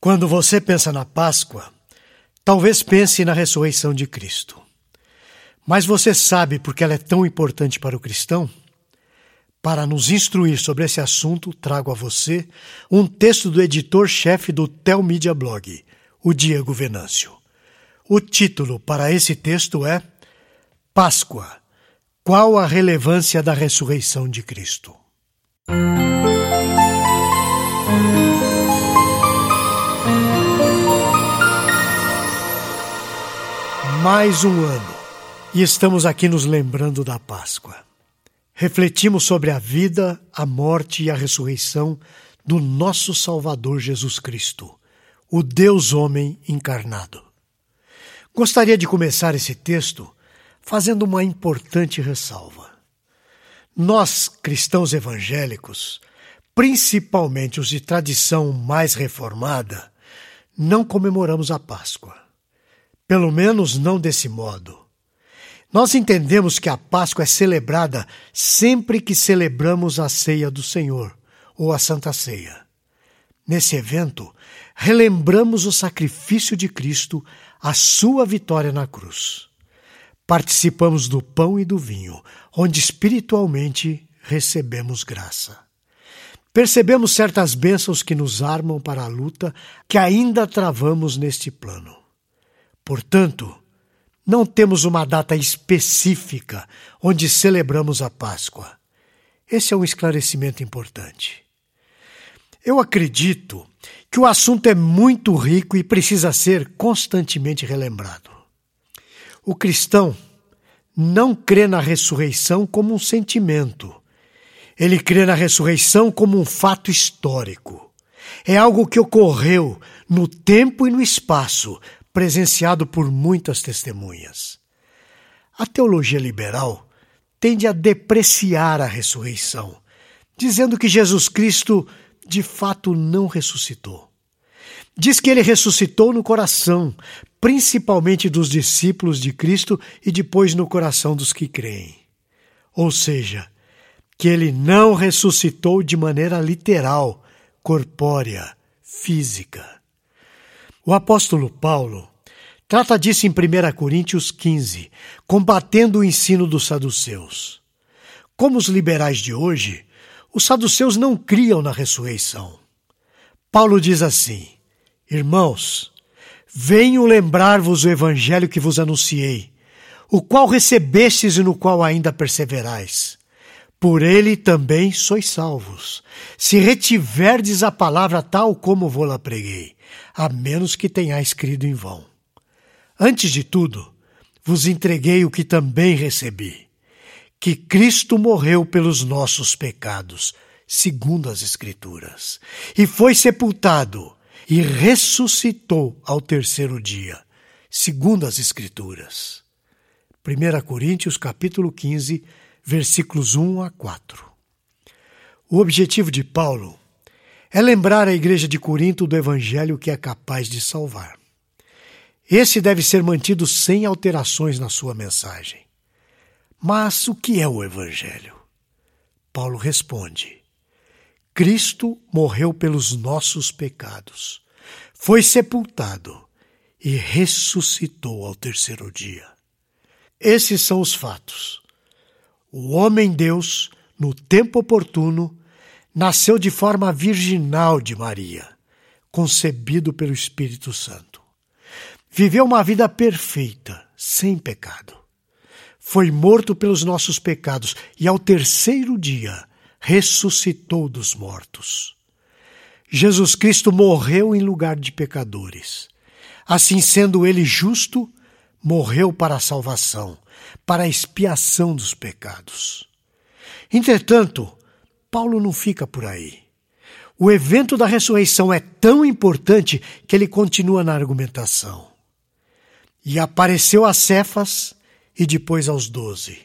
Quando você pensa na Páscoa, talvez pense na ressurreição de Cristo. Mas você sabe por que ela é tão importante para o cristão? Para nos instruir sobre esse assunto, trago a você um texto do editor-chefe do Telmídia Blog, o Diego Venâncio. O título para esse texto é Páscoa. Qual a relevância da ressurreição de Cristo? Mais um ano e estamos aqui nos lembrando da Páscoa. Refletimos sobre a vida, a morte e a ressurreição do nosso Salvador Jesus Cristo, o Deus-Homem encarnado. Gostaria de começar esse texto fazendo uma importante ressalva. Nós, cristãos evangélicos, principalmente os de tradição mais reformada, não comemoramos a Páscoa. Pelo menos não desse modo. Nós entendemos que a Páscoa é celebrada sempre que celebramos a ceia do Senhor, ou a Santa Ceia. Nesse evento, relembramos o sacrifício de Cristo, a sua vitória na cruz. Participamos do pão e do vinho, onde espiritualmente recebemos graça. Percebemos certas bênçãos que nos armam para a luta que ainda travamos neste plano. Portanto, não temos uma data específica onde celebramos a Páscoa. Esse é um esclarecimento importante. Eu acredito que o assunto é muito rico e precisa ser constantemente relembrado. O cristão não crê na ressurreição como um sentimento. Ele crê na ressurreição como um fato histórico. É algo que ocorreu no tempo e no espaço, presenciado por muitas testemunhas. A teologia liberal tende a depreciar a ressurreição, dizendo que Jesus Cristo de fato não ressuscitou. Diz que ele ressuscitou no coração, principalmente dos discípulos de Cristo e depois no coração dos que creem. Ou seja, que ele não ressuscitou de maneira literal, corpórea, física. O apóstolo Paulo trata disso em 1 Coríntios 15, combatendo o ensino dos saduceus. Como os liberais de hoje, os saduceus não criam na ressurreição. Paulo diz assim: Irmãos, venho lembrar-vos o evangelho que vos anunciei, o qual recebestes e no qual ainda perseverais. Por ele também sois salvos, se retiverdes a palavra tal como vou-la preguei a menos que tenhais crido em vão. Antes de tudo, vos entreguei o que também recebi: que Cristo morreu pelos nossos pecados, segundo as Escrituras, e foi sepultado e ressuscitou ao terceiro dia, segundo as Escrituras. 1 Coríntios capítulo 15, versículos 1 a 4. O objetivo de Paulo é lembrar a igreja de Corinto do evangelho que é capaz de salvar. Esse deve ser mantido sem alterações na sua mensagem. Mas o que é o evangelho? Paulo responde: Cristo morreu pelos nossos pecados, foi sepultado e ressuscitou ao terceiro dia. Esses são os fatos. O homem Deus, no tempo oportuno, nasceu de forma virginal de Maria, concebido pelo Espírito Santo. Viveu uma vida perfeita, sem pecado. Foi morto pelos nossos pecados e ao terceiro dia ressuscitou dos mortos. Jesus Cristo morreu em lugar de pecadores. Assim sendo ele justo, morreu para a salvação, para a expiação dos pecados. Entretanto, Paulo não fica por aí. O evento da ressurreição é tão importante que ele continua na argumentação. E apareceu a Cefas e depois aos doze.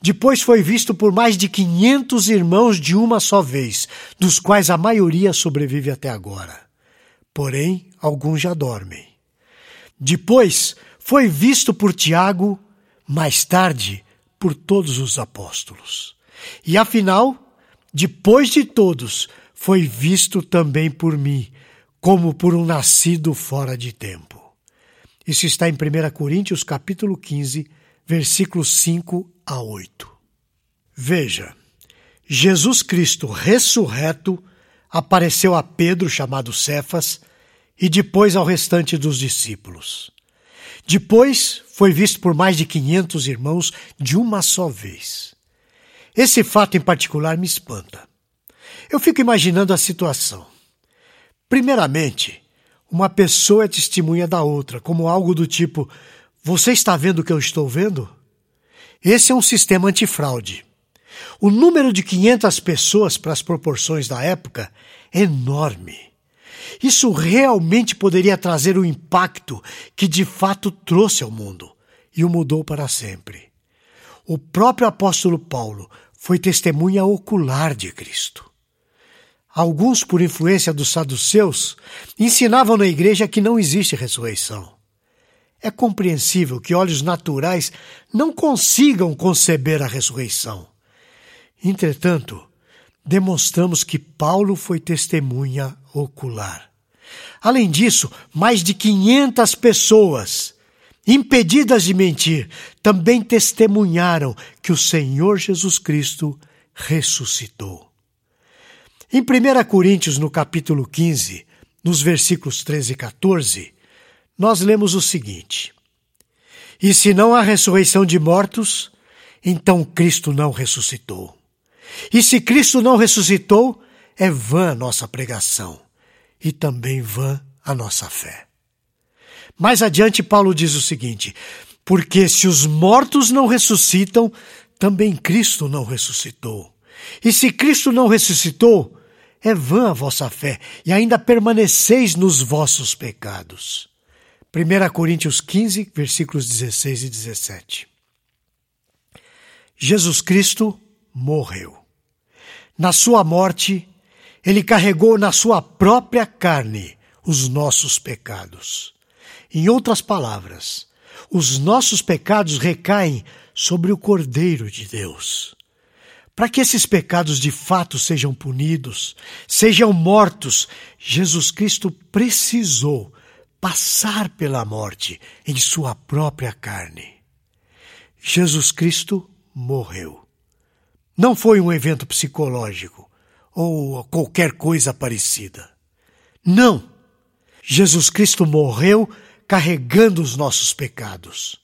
Depois foi visto por mais de quinhentos irmãos de uma só vez, dos quais a maioria sobrevive até agora. Porém, alguns já dormem. Depois foi visto por Tiago, mais tarde por todos os apóstolos. E afinal, depois de todos, foi visto também por mim, como por um nascido fora de tempo. Isso está em 1 Coríntios capítulo 15, versículos 5 a 8. Veja, Jesus Cristo ressurreto apareceu a Pedro, chamado Cefas, e depois ao restante dos discípulos. Depois foi visto por mais de 500 irmãos de uma só vez. Esse fato em particular me espanta. Eu fico imaginando a situação. Primeiramente, uma pessoa é testemunha da outra, como algo do tipo: Você está vendo o que eu estou vendo? Esse é um sistema antifraude. O número de 500 pessoas para as proporções da época é enorme. Isso realmente poderia trazer o impacto que de fato trouxe ao mundo e o mudou para sempre. O próprio apóstolo Paulo foi testemunha ocular de Cristo. Alguns, por influência dos saduceus, ensinavam na igreja que não existe ressurreição. É compreensível que olhos naturais não consigam conceber a ressurreição. Entretanto, demonstramos que Paulo foi testemunha ocular. Além disso, mais de 500 pessoas, impedidas de mentir, também testemunharam que o Senhor Jesus Cristo ressuscitou. Em 1 Coríntios, no capítulo 15, nos versículos 13 e 14, nós lemos o seguinte: E se não há ressurreição de mortos, então Cristo não ressuscitou. E se Cristo não ressuscitou, é vã a nossa pregação e também vã a nossa fé. Mais adiante, Paulo diz o seguinte: Porque se os mortos não ressuscitam, também Cristo não ressuscitou. E se Cristo não ressuscitou, é vã a vossa fé e ainda permaneceis nos vossos pecados. 1 Coríntios 15, versículos 16 e 17. Jesus Cristo morreu. Na sua morte, ele carregou na sua própria carne os nossos pecados. Em outras palavras, os nossos pecados recaem sobre o Cordeiro de Deus. Para que esses pecados de fato sejam punidos, sejam mortos, Jesus Cristo precisou passar pela morte em sua própria carne. Jesus Cristo morreu. Não foi um evento psicológico ou qualquer coisa parecida. Não! Jesus Cristo morreu carregando os nossos pecados.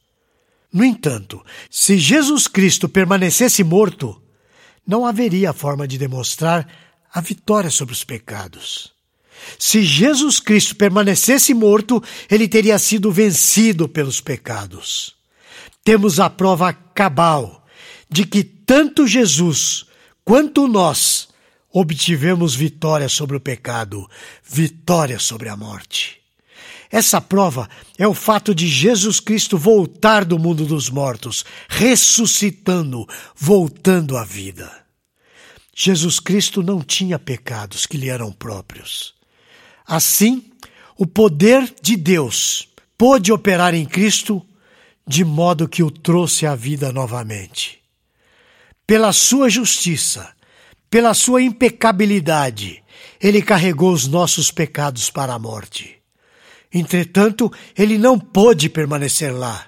No entanto, se Jesus Cristo permanecesse morto, não haveria forma de demonstrar a vitória sobre os pecados. Se Jesus Cristo permanecesse morto, ele teria sido vencido pelos pecados. Temos a prova cabal de que tanto Jesus quanto nós obtivemos vitória sobre o pecado, vitória sobre a morte. Essa prova é o fato de Jesus Cristo voltar do mundo dos mortos, ressuscitando, voltando à vida. Jesus Cristo não tinha pecados que lhe eram próprios. Assim, o poder de Deus pôde operar em Cristo de modo que o trouxe à vida novamente. Pela sua justiça, pela sua impecabilidade, ele carregou os nossos pecados para a morte. Entretanto, ele não pôde permanecer lá.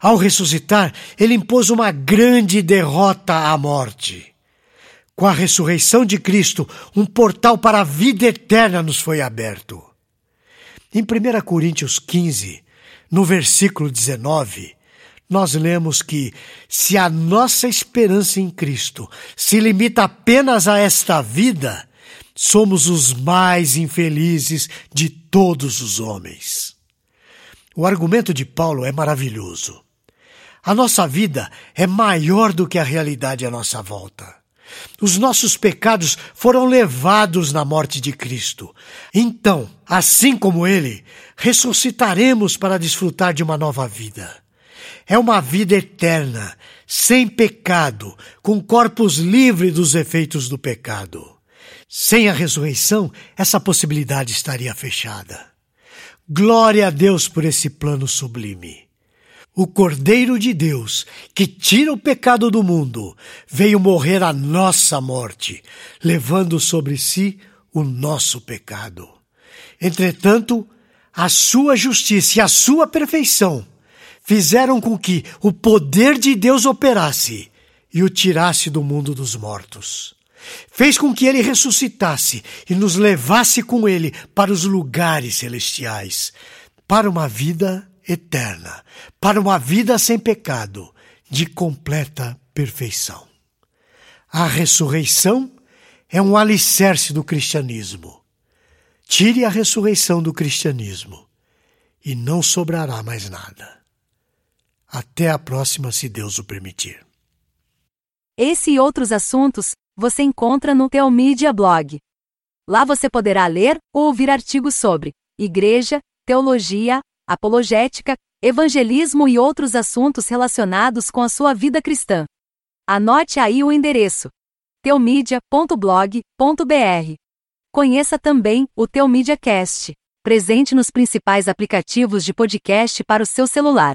Ao ressuscitar, ele impôs uma grande derrota à morte. Com a ressurreição de Cristo, um portal para a vida eterna nos foi aberto. Em 1 Coríntios 15, no versículo 19, nós lemos que se a nossa esperança em Cristo se limita apenas a esta vida, somos os mais infelizes de todos os homens. O argumento de Paulo é maravilhoso. A nossa vida é maior do que a realidade à nossa volta. Os nossos pecados foram levados na morte de Cristo. Então, assim como Ele, ressuscitaremos para desfrutar de uma nova vida. É uma vida eterna, sem pecado, com corpos livres dos efeitos do pecado. Sem a ressurreição, essa possibilidade estaria fechada. Glória a Deus por esse plano sublime. O Cordeiro de Deus, que tira o pecado do mundo, veio morrer a nossa morte, levando sobre si o nosso pecado. Entretanto, a sua justiça e a sua perfeição fizeram com que o poder de Deus operasse e o tirasse do mundo dos mortos. Fez com que ele ressuscitasse e nos levasse com ele para os lugares celestiais, para uma vida eterna, para uma vida sem pecado, de completa perfeição. A ressurreição é um alicerce do cristianismo. Tire a ressurreição do cristianismo e não sobrará mais nada. Até a próxima, se Deus o permitir. Esse e outros assuntos você encontra no Teomídia Blog. Lá você poderá ler ou ouvir artigos sobre igreja, teologia, apologética, evangelismo e outros assuntos relacionados com a sua vida cristã. Anote aí o endereço: teomídia.blog.br. Conheça também o Teomídia Cast, presente nos principais aplicativos de podcast para o seu celular.